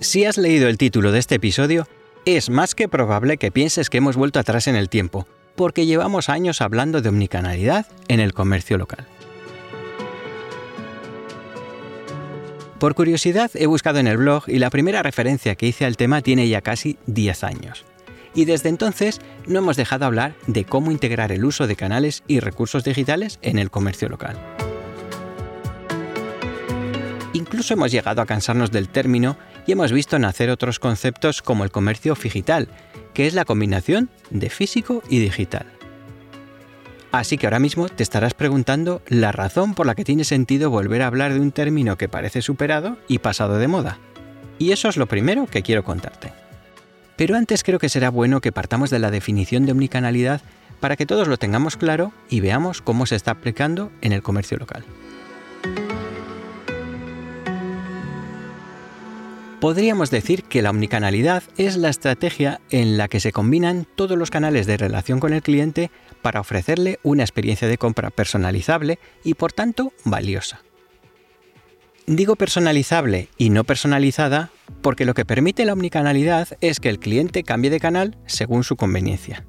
Si has leído el título de este episodio, es más que probable que pienses que hemos vuelto atrás en el tiempo, porque llevamos años hablando de omnicanalidad en el comercio local. Por curiosidad he buscado en el blog y la primera referencia que hice al tema tiene ya casi 10 años. Y desde entonces no hemos dejado hablar de cómo integrar el uso de canales y recursos digitales en el comercio local. Incluso hemos llegado a cansarnos del término y hemos visto nacer otros conceptos como el comercio digital, que es la combinación de físico y digital. Así que ahora mismo te estarás preguntando la razón por la que tiene sentido volver a hablar de un término que parece superado y pasado de moda. Y eso es lo primero que quiero contarte. Pero antes creo que será bueno que partamos de la definición de omnicanalidad para que todos lo tengamos claro y veamos cómo se está aplicando en el comercio local. Podríamos decir que la omnicanalidad es la estrategia en la que se combinan todos los canales de relación con el cliente para ofrecerle una experiencia de compra personalizable y por tanto valiosa. Digo personalizable y no personalizada porque lo que permite la omnicanalidad es que el cliente cambie de canal según su conveniencia.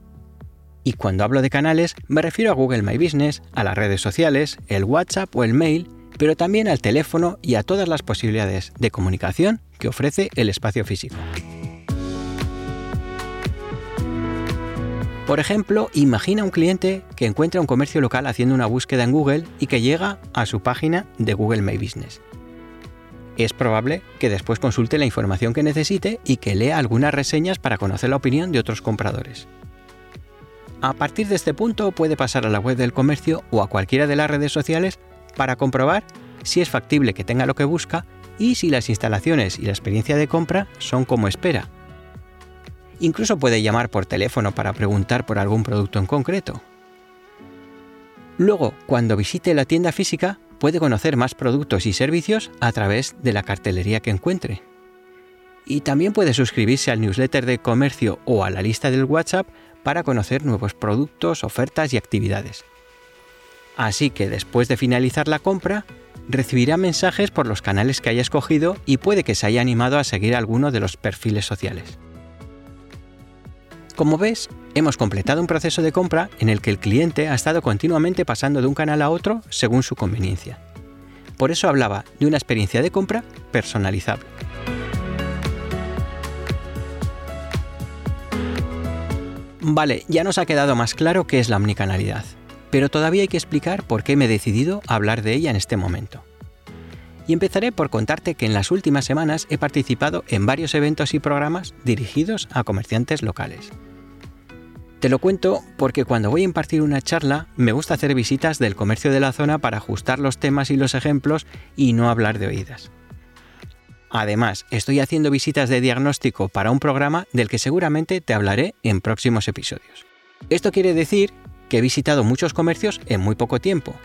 Y cuando hablo de canales me refiero a Google My Business, a las redes sociales, el WhatsApp o el mail pero también al teléfono y a todas las posibilidades de comunicación que ofrece el espacio físico. Por ejemplo, imagina un cliente que encuentra un comercio local haciendo una búsqueda en Google y que llega a su página de Google My Business. Es probable que después consulte la información que necesite y que lea algunas reseñas para conocer la opinión de otros compradores. A partir de este punto puede pasar a la web del comercio o a cualquiera de las redes sociales para comprobar si es factible que tenga lo que busca y si las instalaciones y la experiencia de compra son como espera. Incluso puede llamar por teléfono para preguntar por algún producto en concreto. Luego, cuando visite la tienda física, puede conocer más productos y servicios a través de la cartelería que encuentre. Y también puede suscribirse al newsletter de comercio o a la lista del WhatsApp para conocer nuevos productos, ofertas y actividades. Así que después de finalizar la compra, recibirá mensajes por los canales que haya escogido y puede que se haya animado a seguir alguno de los perfiles sociales. Como ves, hemos completado un proceso de compra en el que el cliente ha estado continuamente pasando de un canal a otro según su conveniencia. Por eso hablaba de una experiencia de compra personalizable. Vale, ya nos ha quedado más claro qué es la omnicanalidad pero todavía hay que explicar por qué me he decidido hablar de ella en este momento. Y empezaré por contarte que en las últimas semanas he participado en varios eventos y programas dirigidos a comerciantes locales. Te lo cuento porque cuando voy a impartir una charla me gusta hacer visitas del comercio de la zona para ajustar los temas y los ejemplos y no hablar de oídas. Además, estoy haciendo visitas de diagnóstico para un programa del que seguramente te hablaré en próximos episodios. Esto quiere decir que he visitado muchos comercios en muy poco tiempo.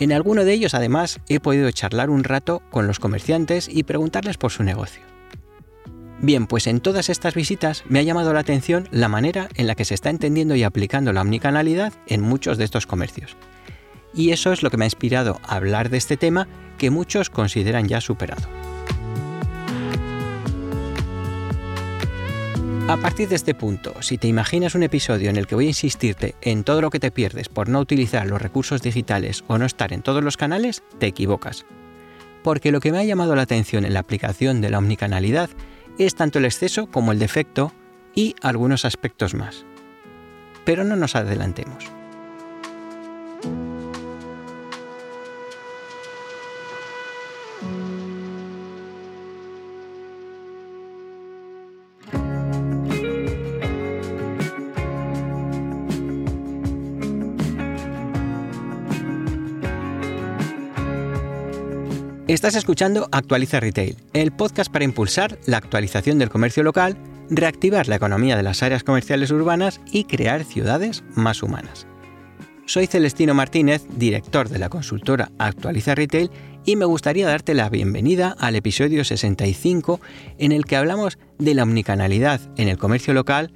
En alguno de ellos además he podido charlar un rato con los comerciantes y preguntarles por su negocio. Bien, pues en todas estas visitas me ha llamado la atención la manera en la que se está entendiendo y aplicando la omnicanalidad en muchos de estos comercios. Y eso es lo que me ha inspirado a hablar de este tema que muchos consideran ya superado. A partir de este punto, si te imaginas un episodio en el que voy a insistirte en todo lo que te pierdes por no utilizar los recursos digitales o no estar en todos los canales, te equivocas. Porque lo que me ha llamado la atención en la aplicación de la omnicanalidad es tanto el exceso como el defecto y algunos aspectos más. Pero no nos adelantemos. Estás escuchando Actualiza Retail, el podcast para impulsar la actualización del comercio local, reactivar la economía de las áreas comerciales urbanas y crear ciudades más humanas. Soy Celestino Martínez, director de la consultora Actualiza Retail, y me gustaría darte la bienvenida al episodio 65 en el que hablamos de la omnicanalidad en el comercio local,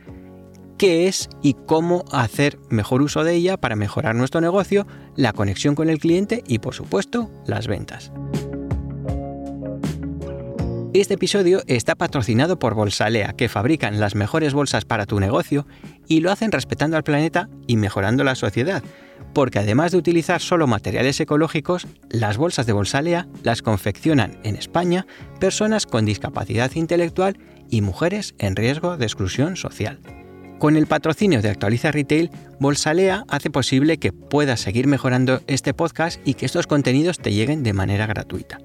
qué es y cómo hacer mejor uso de ella para mejorar nuestro negocio, la conexión con el cliente y por supuesto las ventas. Este episodio está patrocinado por Bolsalea, que fabrican las mejores bolsas para tu negocio y lo hacen respetando al planeta y mejorando la sociedad, porque además de utilizar solo materiales ecológicos, las bolsas de Bolsalea las confeccionan en España personas con discapacidad intelectual y mujeres en riesgo de exclusión social. Con el patrocinio de Actualiza Retail, Bolsalea hace posible que puedas seguir mejorando este podcast y que estos contenidos te lleguen de manera gratuita.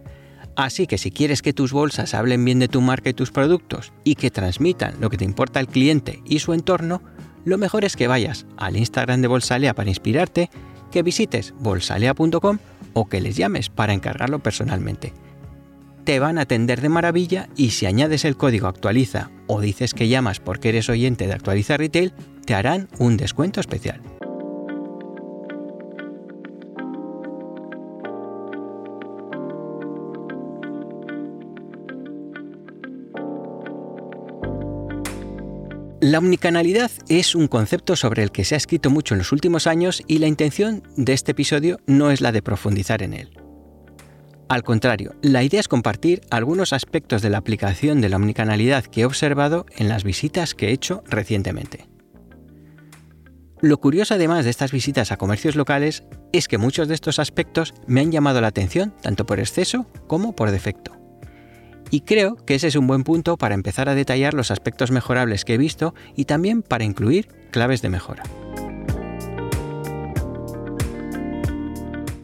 Así que si quieres que tus bolsas hablen bien de tu marca y tus productos y que transmitan lo que te importa al cliente y su entorno, lo mejor es que vayas al Instagram de Bolsalea para inspirarte, que visites bolsalea.com o que les llames para encargarlo personalmente. Te van a atender de maravilla y si añades el código actualiza o dices que llamas porque eres oyente de Actualiza Retail, te harán un descuento especial. La omnicanalidad es un concepto sobre el que se ha escrito mucho en los últimos años y la intención de este episodio no es la de profundizar en él. Al contrario, la idea es compartir algunos aspectos de la aplicación de la omnicanalidad que he observado en las visitas que he hecho recientemente. Lo curioso además de estas visitas a comercios locales es que muchos de estos aspectos me han llamado la atención tanto por exceso como por defecto. Y creo que ese es un buen punto para empezar a detallar los aspectos mejorables que he visto y también para incluir claves de mejora.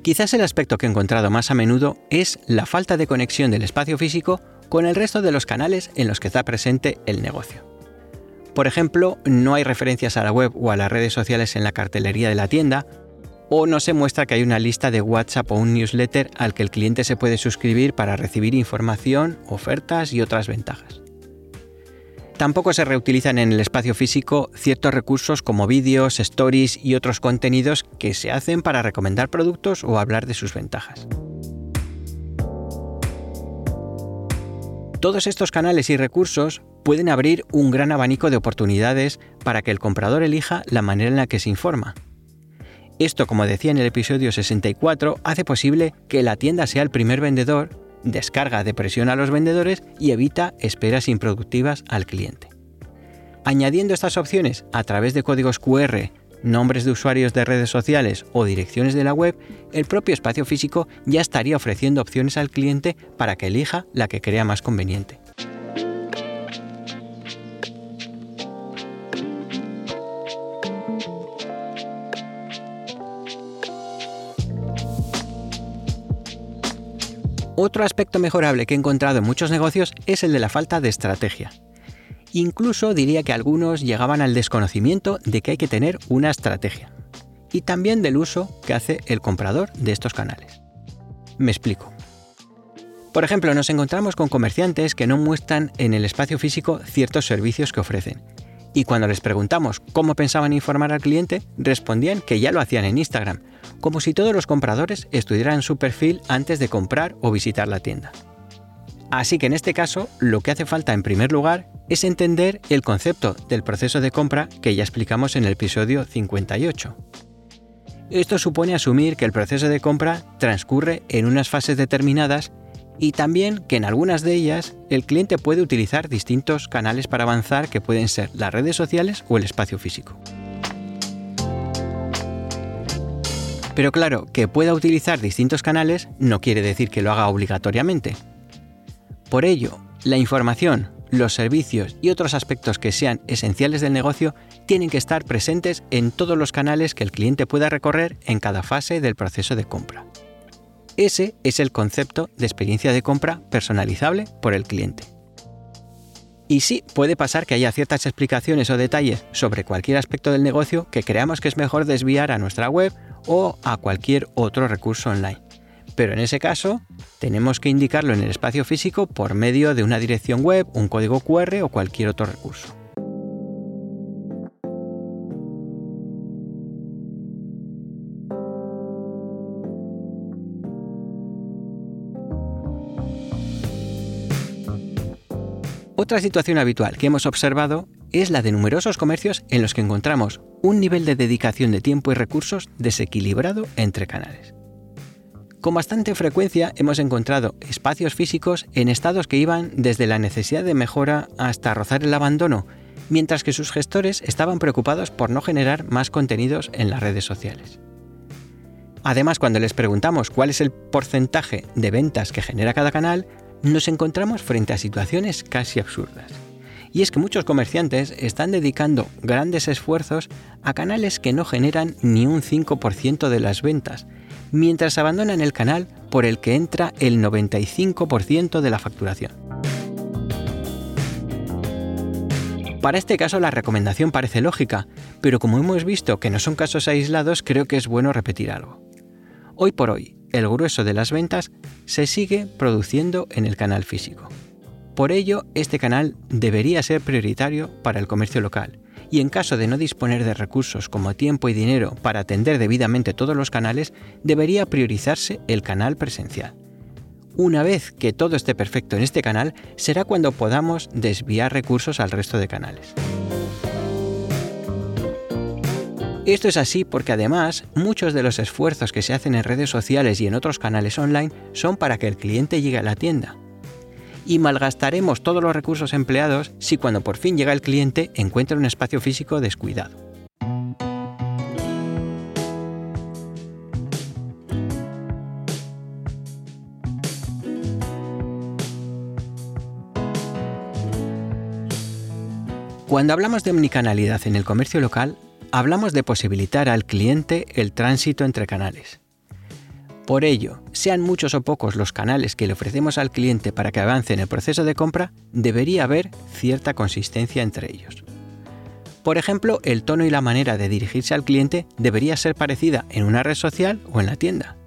Quizás el aspecto que he encontrado más a menudo es la falta de conexión del espacio físico con el resto de los canales en los que está presente el negocio. Por ejemplo, no hay referencias a la web o a las redes sociales en la cartelería de la tienda, o no se muestra que hay una lista de WhatsApp o un newsletter al que el cliente se puede suscribir para recibir información, ofertas y otras ventajas. Tampoco se reutilizan en el espacio físico ciertos recursos como vídeos, stories y otros contenidos que se hacen para recomendar productos o hablar de sus ventajas. Todos estos canales y recursos pueden abrir un gran abanico de oportunidades para que el comprador elija la manera en la que se informa, esto, como decía en el episodio 64, hace posible que la tienda sea el primer vendedor, descarga de presión a los vendedores y evita esperas improductivas al cliente. Añadiendo estas opciones a través de códigos QR, nombres de usuarios de redes sociales o direcciones de la web, el propio espacio físico ya estaría ofreciendo opciones al cliente para que elija la que crea más conveniente. Otro aspecto mejorable que he encontrado en muchos negocios es el de la falta de estrategia. Incluso diría que algunos llegaban al desconocimiento de que hay que tener una estrategia. Y también del uso que hace el comprador de estos canales. Me explico. Por ejemplo, nos encontramos con comerciantes que no muestran en el espacio físico ciertos servicios que ofrecen. Y cuando les preguntamos cómo pensaban informar al cliente, respondían que ya lo hacían en Instagram, como si todos los compradores estuvieran en su perfil antes de comprar o visitar la tienda. Así que en este caso, lo que hace falta en primer lugar es entender el concepto del proceso de compra que ya explicamos en el episodio 58. Esto supone asumir que el proceso de compra transcurre en unas fases determinadas y también que en algunas de ellas el cliente puede utilizar distintos canales para avanzar que pueden ser las redes sociales o el espacio físico. Pero claro, que pueda utilizar distintos canales no quiere decir que lo haga obligatoriamente. Por ello, la información, los servicios y otros aspectos que sean esenciales del negocio tienen que estar presentes en todos los canales que el cliente pueda recorrer en cada fase del proceso de compra. Ese es el concepto de experiencia de compra personalizable por el cliente. Y sí, puede pasar que haya ciertas explicaciones o detalles sobre cualquier aspecto del negocio que creamos que es mejor desviar a nuestra web o a cualquier otro recurso online. Pero en ese caso, tenemos que indicarlo en el espacio físico por medio de una dirección web, un código QR o cualquier otro recurso. Otra situación habitual que hemos observado es la de numerosos comercios en los que encontramos un nivel de dedicación de tiempo y recursos desequilibrado entre canales. Con bastante frecuencia hemos encontrado espacios físicos en estados que iban desde la necesidad de mejora hasta rozar el abandono, mientras que sus gestores estaban preocupados por no generar más contenidos en las redes sociales. Además, cuando les preguntamos cuál es el porcentaje de ventas que genera cada canal, nos encontramos frente a situaciones casi absurdas. Y es que muchos comerciantes están dedicando grandes esfuerzos a canales que no generan ni un 5% de las ventas, mientras abandonan el canal por el que entra el 95% de la facturación. Para este caso la recomendación parece lógica, pero como hemos visto que no son casos aislados, creo que es bueno repetir algo. Hoy por hoy, el grueso de las ventas se sigue produciendo en el canal físico. Por ello, este canal debería ser prioritario para el comercio local y en caso de no disponer de recursos como tiempo y dinero para atender debidamente todos los canales, debería priorizarse el canal presencial. Una vez que todo esté perfecto en este canal, será cuando podamos desviar recursos al resto de canales. Esto es así porque además muchos de los esfuerzos que se hacen en redes sociales y en otros canales online son para que el cliente llegue a la tienda, y malgastaremos todos los recursos empleados si cuando por fin llega el cliente encuentra un espacio físico descuidado. Cuando hablamos de omnicanalidad en el comercio local, hablamos de posibilitar al cliente el tránsito entre canales. Por ello, sean muchos o pocos los canales que le ofrecemos al cliente para que avance en el proceso de compra, debería haber cierta consistencia entre ellos. Por ejemplo, el tono y la manera de dirigirse al cliente debería ser parecida en una red social o en la tienda.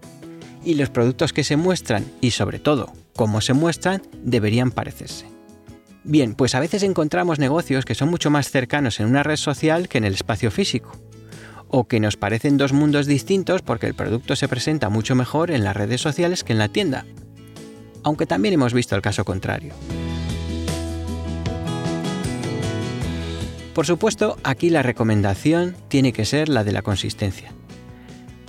Y los productos que se muestran y sobre todo cómo se muestran deberían parecerse. Bien, pues a veces encontramos negocios que son mucho más cercanos en una red social que en el espacio físico o que nos parecen dos mundos distintos porque el producto se presenta mucho mejor en las redes sociales que en la tienda. Aunque también hemos visto el caso contrario. Por supuesto, aquí la recomendación tiene que ser la de la consistencia.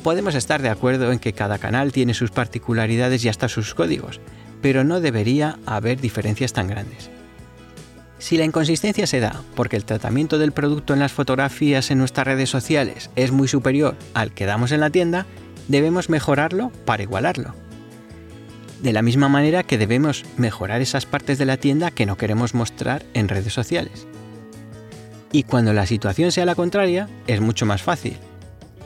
Podemos estar de acuerdo en que cada canal tiene sus particularidades y hasta sus códigos, pero no debería haber diferencias tan grandes. Si la inconsistencia se da porque el tratamiento del producto en las fotografías en nuestras redes sociales es muy superior al que damos en la tienda, debemos mejorarlo para igualarlo. De la misma manera que debemos mejorar esas partes de la tienda que no queremos mostrar en redes sociales. Y cuando la situación sea la contraria, es mucho más fácil.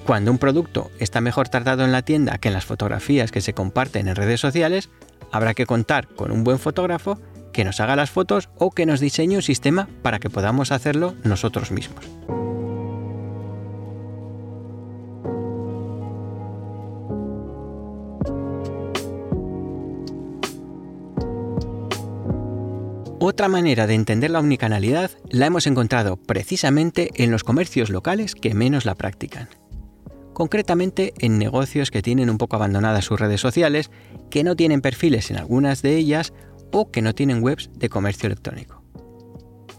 Cuando un producto está mejor tratado en la tienda que en las fotografías que se comparten en redes sociales, habrá que contar con un buen fotógrafo que nos haga las fotos o que nos diseñe un sistema para que podamos hacerlo nosotros mismos. Otra manera de entender la omnicanalidad la hemos encontrado precisamente en los comercios locales que menos la practican. Concretamente en negocios que tienen un poco abandonadas sus redes sociales, que no tienen perfiles en algunas de ellas o que no tienen webs de comercio electrónico.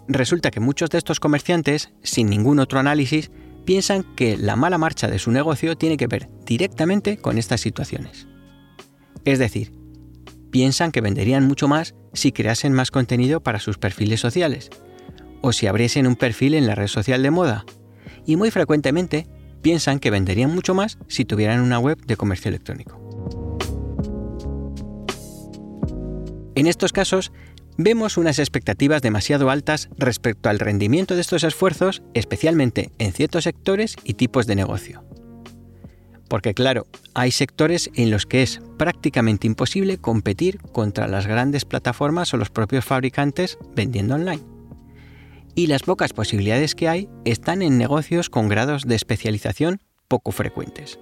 Resulta que muchos de estos comerciantes, sin ningún otro análisis, piensan que la mala marcha de su negocio tiene que ver directamente con estas situaciones. Es decir, piensan que venderían mucho más si creasen más contenido para sus perfiles sociales, o si abriesen un perfil en la red social de moda, y muy frecuentemente piensan que venderían mucho más si tuvieran una web de comercio electrónico. En estos casos, vemos unas expectativas demasiado altas respecto al rendimiento de estos esfuerzos, especialmente en ciertos sectores y tipos de negocio. Porque claro, hay sectores en los que es prácticamente imposible competir contra las grandes plataformas o los propios fabricantes vendiendo online. Y las pocas posibilidades que hay están en negocios con grados de especialización poco frecuentes.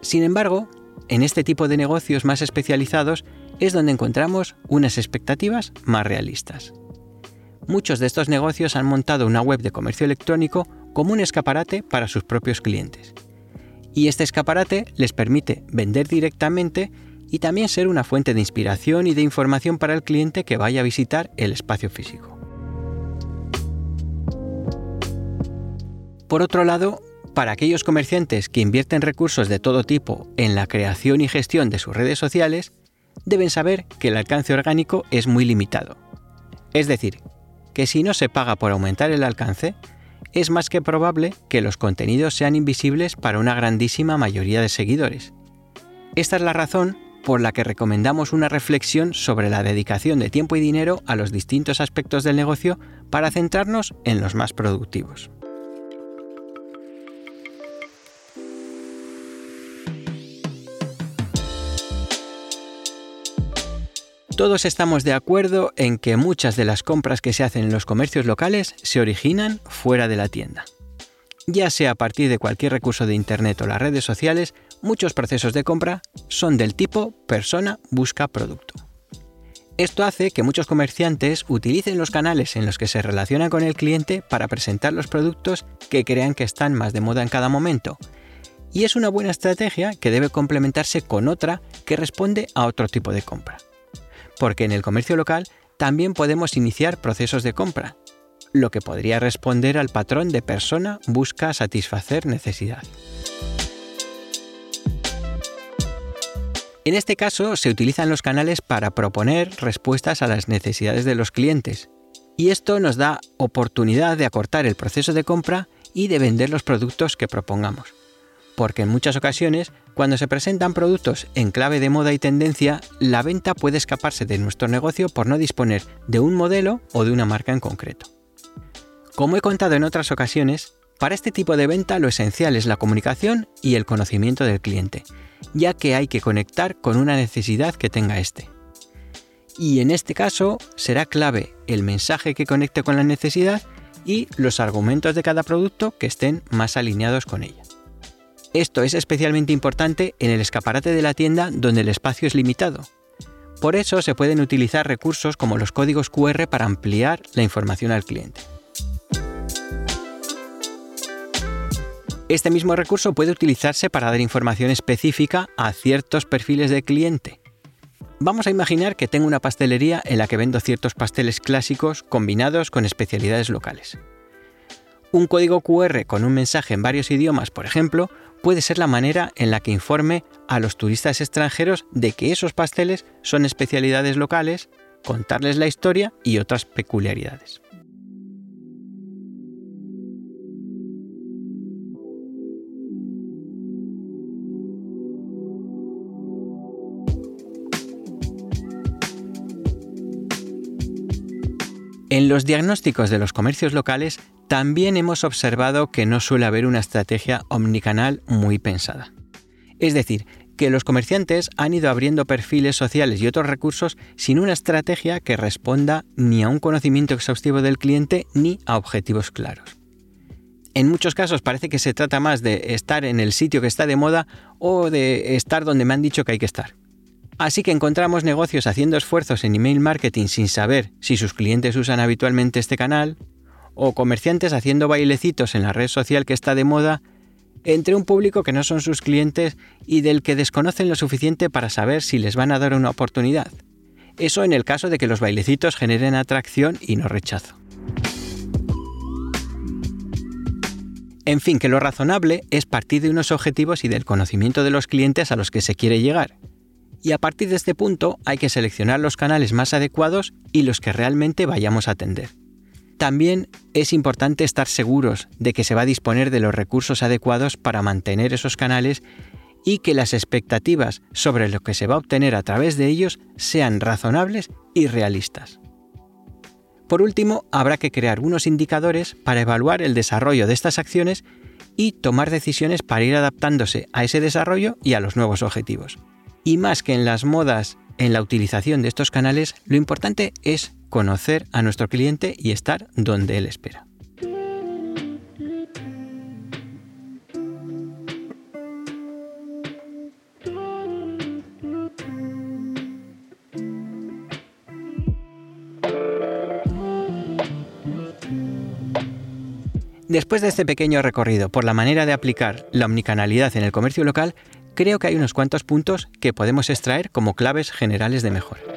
Sin embargo, en este tipo de negocios más especializados es donde encontramos unas expectativas más realistas. Muchos de estos negocios han montado una web de comercio electrónico como un escaparate para sus propios clientes. Y este escaparate les permite vender directamente y también ser una fuente de inspiración y de información para el cliente que vaya a visitar el espacio físico. Por otro lado, Para aquellos comerciantes que invierten recursos de todo tipo en la creación y gestión de sus redes sociales, deben saber que el alcance orgánico es muy limitado. Es decir, que si no se paga por aumentar el alcance, es más que probable que los contenidos sean invisibles para una grandísima mayoría de seguidores. Esta es la razón por la que recomendamos una reflexión sobre la dedicación de tiempo y dinero a los distintos aspectos del negocio para centrarnos en los más productivos. Todos estamos de acuerdo en que muchas de las compras que se hacen en los comercios locales se originan fuera de la tienda. Ya sea a partir de cualquier recurso de Internet o las redes sociales, muchos procesos de compra son del tipo persona busca producto. Esto hace que muchos comerciantes utilicen los canales en los que se relacionan con el cliente para presentar los productos que crean que están más de moda en cada momento. Y es una buena estrategia que debe complementarse con otra que responde a otro tipo de compra porque en el comercio local también podemos iniciar procesos de compra, lo que podría responder al patrón de persona busca satisfacer necesidad. En este caso se utilizan los canales para proponer respuestas a las necesidades de los clientes, y esto nos da oportunidad de acortar el proceso de compra y de vender los productos que propongamos porque en muchas ocasiones, cuando se presentan productos en clave de moda y tendencia, la venta puede escaparse de nuestro negocio por no disponer de un modelo o de una marca en concreto. Como he contado en otras ocasiones, para este tipo de venta lo esencial es la comunicación y el conocimiento del cliente, ya que hay que conectar con una necesidad que tenga éste. Y en este caso será clave el mensaje que conecte con la necesidad y los argumentos de cada producto que estén más alineados con ella. Esto es especialmente importante en el escaparate de la tienda donde el espacio es limitado. Por eso se pueden utilizar recursos como los códigos QR para ampliar la información al cliente. Este mismo recurso puede utilizarse para dar información específica a ciertos perfiles de cliente. Vamos a imaginar que tengo una pastelería en la que vendo ciertos pasteles clásicos combinados con especialidades locales. Un código QR con un mensaje en varios idiomas, por ejemplo, puede ser la manera en la que informe a los turistas extranjeros de que esos pasteles son especialidades locales, contarles la historia y otras peculiaridades. En los diagnósticos de los comercios locales también hemos observado que no suele haber una estrategia omnicanal muy pensada. Es decir, que los comerciantes han ido abriendo perfiles sociales y otros recursos sin una estrategia que responda ni a un conocimiento exhaustivo del cliente ni a objetivos claros. En muchos casos parece que se trata más de estar en el sitio que está de moda o de estar donde me han dicho que hay que estar. Así que encontramos negocios haciendo esfuerzos en email marketing sin saber si sus clientes usan habitualmente este canal, o comerciantes haciendo bailecitos en la red social que está de moda entre un público que no son sus clientes y del que desconocen lo suficiente para saber si les van a dar una oportunidad. Eso en el caso de que los bailecitos generen atracción y no rechazo. En fin, que lo razonable es partir de unos objetivos y del conocimiento de los clientes a los que se quiere llegar. Y a partir de este punto hay que seleccionar los canales más adecuados y los que realmente vayamos a atender. También es importante estar seguros de que se va a disponer de los recursos adecuados para mantener esos canales y que las expectativas sobre lo que se va a obtener a través de ellos sean razonables y realistas. Por último, habrá que crear unos indicadores para evaluar el desarrollo de estas acciones y tomar decisiones para ir adaptándose a ese desarrollo y a los nuevos objetivos. Y más que en las modas en la utilización de estos canales, lo importante es conocer a nuestro cliente y estar donde él espera. Después de este pequeño recorrido por la manera de aplicar la omnicanalidad en el comercio local, creo que hay unos cuantos puntos que podemos extraer como claves generales de mejora.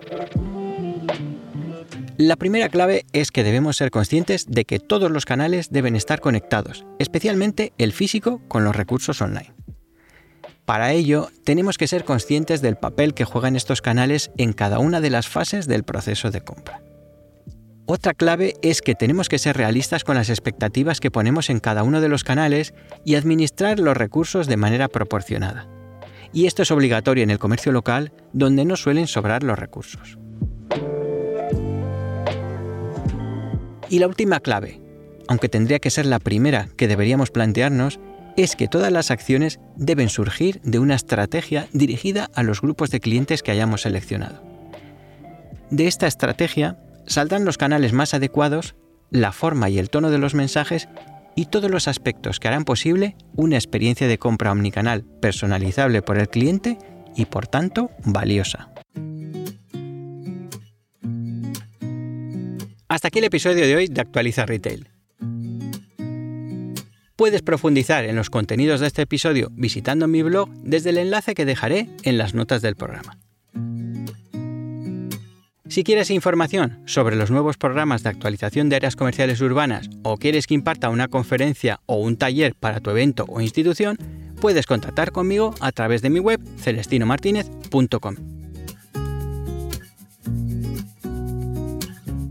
La primera clave es que debemos ser conscientes de que todos los canales deben estar conectados, especialmente el físico con los recursos online. Para ello, tenemos que ser conscientes del papel que juegan estos canales en cada una de las fases del proceso de compra. Otra clave es que tenemos que ser realistas con las expectativas que ponemos en cada uno de los canales y administrar los recursos de manera proporcionada. Y esto es obligatorio en el comercio local, donde no suelen sobrar los recursos. Y la última clave, aunque tendría que ser la primera que deberíamos plantearnos, es que todas las acciones deben surgir de una estrategia dirigida a los grupos de clientes que hayamos seleccionado. De esta estrategia saldrán los canales más adecuados, la forma y el tono de los mensajes y todos los aspectos que harán posible una experiencia de compra omnicanal personalizable por el cliente y por tanto valiosa. Hasta aquí el episodio de hoy de Actualiza Retail. Puedes profundizar en los contenidos de este episodio visitando mi blog desde el enlace que dejaré en las notas del programa. Si quieres información sobre los nuevos programas de actualización de áreas comerciales urbanas o quieres que imparta una conferencia o un taller para tu evento o institución, puedes contactar conmigo a través de mi web celestinomartinez.com.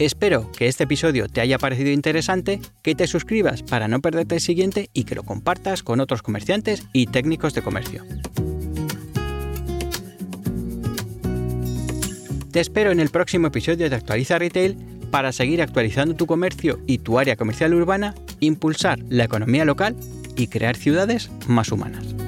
Espero que este episodio te haya parecido interesante, que te suscribas para no perderte el siguiente y que lo compartas con otros comerciantes y técnicos de comercio. Te espero en el próximo episodio de Actualiza Retail para seguir actualizando tu comercio y tu área comercial urbana, impulsar la economía local y crear ciudades más humanas.